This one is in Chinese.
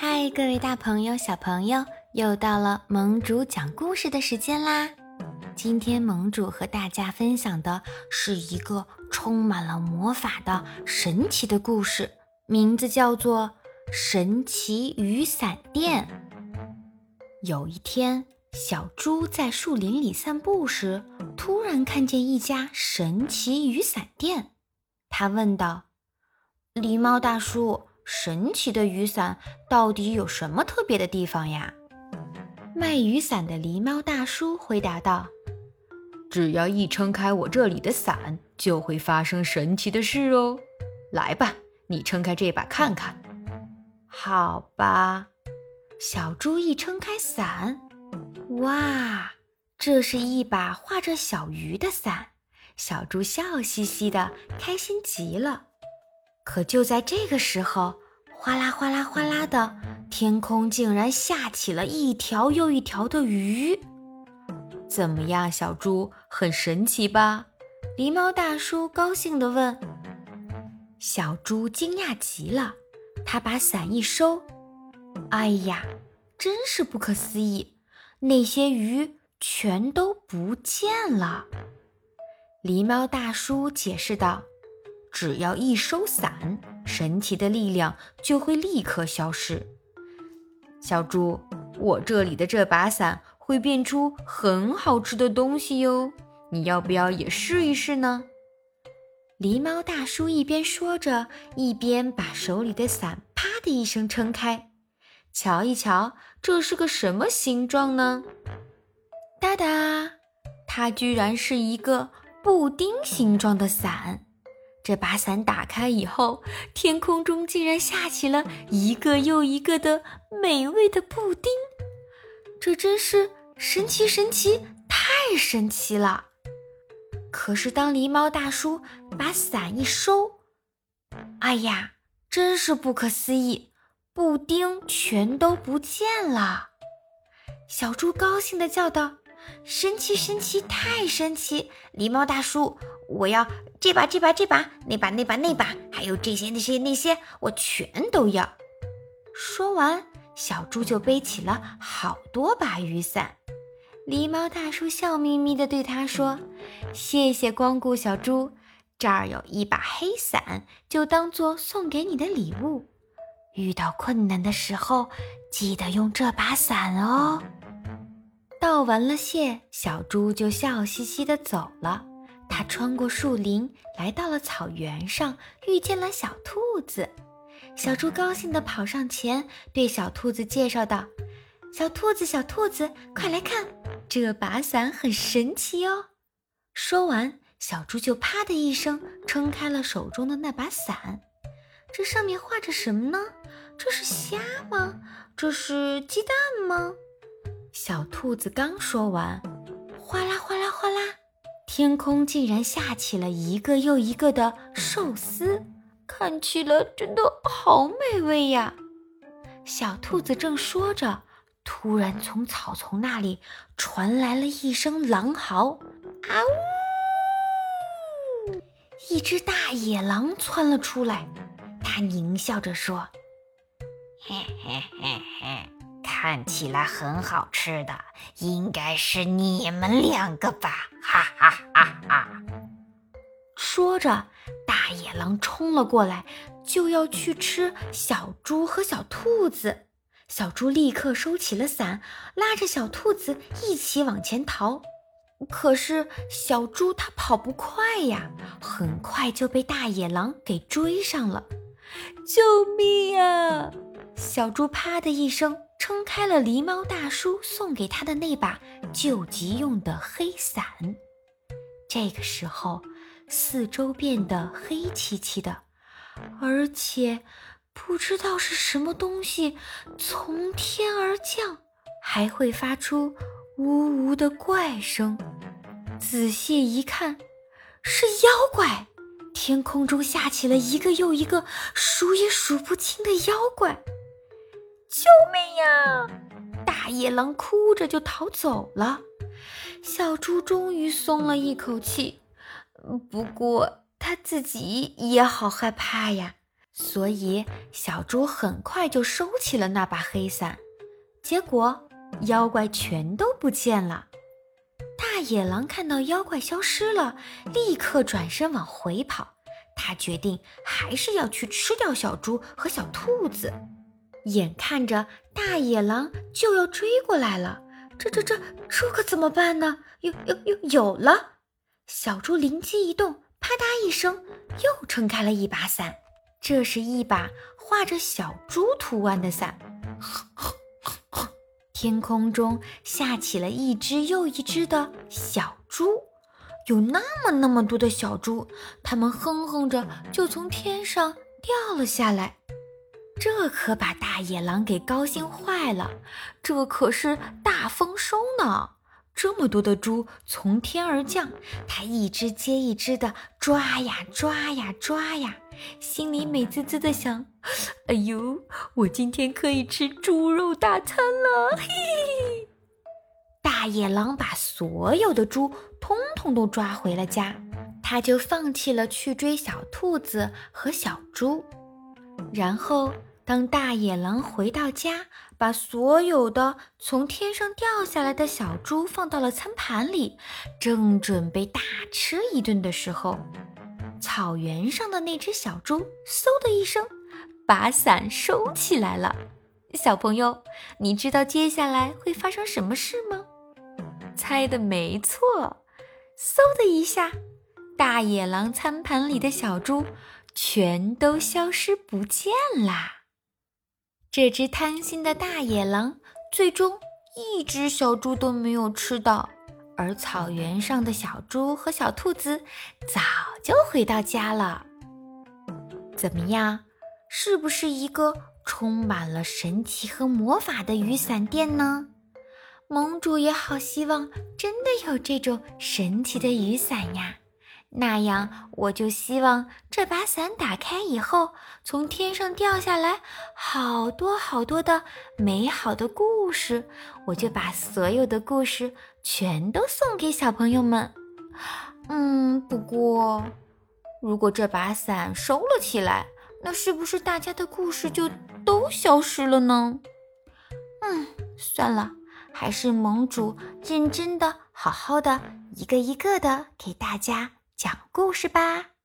嗨，各位大朋友、小朋友，又到了盟主讲故事的时间啦！今天盟主和大家分享的是一个充满了魔法的神奇的故事，名字叫做《神奇雨伞店》。有一天，小猪在树林里散步时，突然看见一家神奇雨伞店。他问道：“狸猫大叔。”神奇的雨伞到底有什么特别的地方呀？卖雨伞的狸猫大叔回答道：“只要一撑开我这里的伞，就会发生神奇的事哦。来吧，你撑开这把看看。”好吧，小猪一撑开伞，哇，这是一把画着小鱼的伞。小猪笑嘻嘻的，开心极了。可就在这个时候，哗啦哗啦哗啦的，天空竟然下起了一条又一条的鱼。怎么样，小猪，很神奇吧？狸猫大叔高兴地问。小猪惊讶极了，他把伞一收，哎呀，真是不可思议，那些鱼全都不见了。狸猫大叔解释道。只要一收伞，神奇的力量就会立刻消失。小猪，我这里的这把伞会变出很好吃的东西哟，你要不要也试一试呢？狸猫大叔一边说着，一边把手里的伞“啪”的一声撑开。瞧一瞧，这是个什么形状呢？哒哒，它居然是一个布丁形状的伞。这把伞打开以后，天空中竟然下起了一个又一个的美味的布丁，这真是神奇神奇，太神奇了！可是当狸猫大叔把伞一收，哎呀，真是不可思议，布丁全都不见了！小猪高兴地叫道：“神奇神奇，太神奇！狸猫大叔，我要。”这把这把这把那把那把那把，还有这些那些那些，我全都要。说完，小猪就背起了好多把雨伞。狸猫大叔笑眯眯地对他说：“谢谢光顾，小猪。这儿有一把黑伞，就当做送给你的礼物。遇到困难的时候，记得用这把伞哦。”道完了谢，小猪就笑嘻嘻地走了。他穿过树林，来到了草原上，遇见了小兔子。小猪高兴地跑上前，对小兔子介绍道：“小兔子，小兔子，快来看，这把伞很神奇哦！”说完，小猪就啪的一声撑开了手中的那把伞。这上面画着什么呢？这是虾吗？这是鸡蛋吗？小兔子刚说完，哗啦哗啦。天空竟然下起了一个又一个的寿司，看起来真的好美味呀！小兔子正说着，突然从草丛那里传来了一声狼嚎：“啊呜！”一只大野狼窜了出来，它狞笑着说：“嘿嘿嘿嘿。”看起来很好吃的，应该是你们两个吧！哈哈哈哈！说着，大野狼冲了过来，就要去吃小猪和小兔子。小猪立刻收起了伞，拉着小兔子一起往前逃。可是小猪它跑不快呀，很快就被大野狼给追上了。救命呀！小猪啪的一声。撑开了狸猫大叔送给他的那把救急用的黑伞，这个时候，四周变得黑漆漆的，而且不知道是什么东西从天而降，还会发出呜呜的怪声。仔细一看，是妖怪！天空中下起了一个又一个数也数不清的妖怪。救命呀！大野狼哭着就逃走了。小猪终于松了一口气，不过他自己也好害怕呀。所以小猪很快就收起了那把黑伞。结果妖怪全都不见了。大野狼看到妖怪消失了，立刻转身往回跑。他决定还是要去吃掉小猪和小兔子。眼看着大野狼就要追过来了，这这这这可怎么办呢？有有有有了！小猪灵机一动，啪嗒一声，又撑开了一把伞。这是一把画着小猪图案的伞。天空中下起了一只又一只的小猪，有那么那么多的小猪，它们哼哼着就从天上掉了下来。这可把大野狼给高兴坏了，这可是大丰收呢！这么多的猪从天而降，它一只接一只的抓呀抓呀抓呀，心里美滋滋的想：“哎呦，我今天可以吃猪肉大餐了！”嘿嘿。大野狼把所有的猪通通都抓回了家，他就放弃了去追小兔子和小猪，然后。当大野狼回到家，把所有的从天上掉下来的小猪放到了餐盘里，正准备大吃一顿的时候，草原上的那只小猪嗖的一声，把伞收起来了。小朋友，你知道接下来会发生什么事吗？猜的没错，嗖的一下，大野狼餐盘里的小猪全都消失不见啦。这只贪心的大野狼最终一只小猪都没有吃到，而草原上的小猪和小兔子早就回到家了。怎么样，是不是一个充满了神奇和魔法的雨伞店呢？盟主也好希望真的有这种神奇的雨伞呀。那样，我就希望这把伞打开以后，从天上掉下来好多好多的美好的故事，我就把所有的故事全都送给小朋友们。嗯，不过，如果这把伞收了起来，那是不是大家的故事就都消失了呢？嗯，算了，还是盟主认真的、好好的，一个一个的给大家。讲故事吧。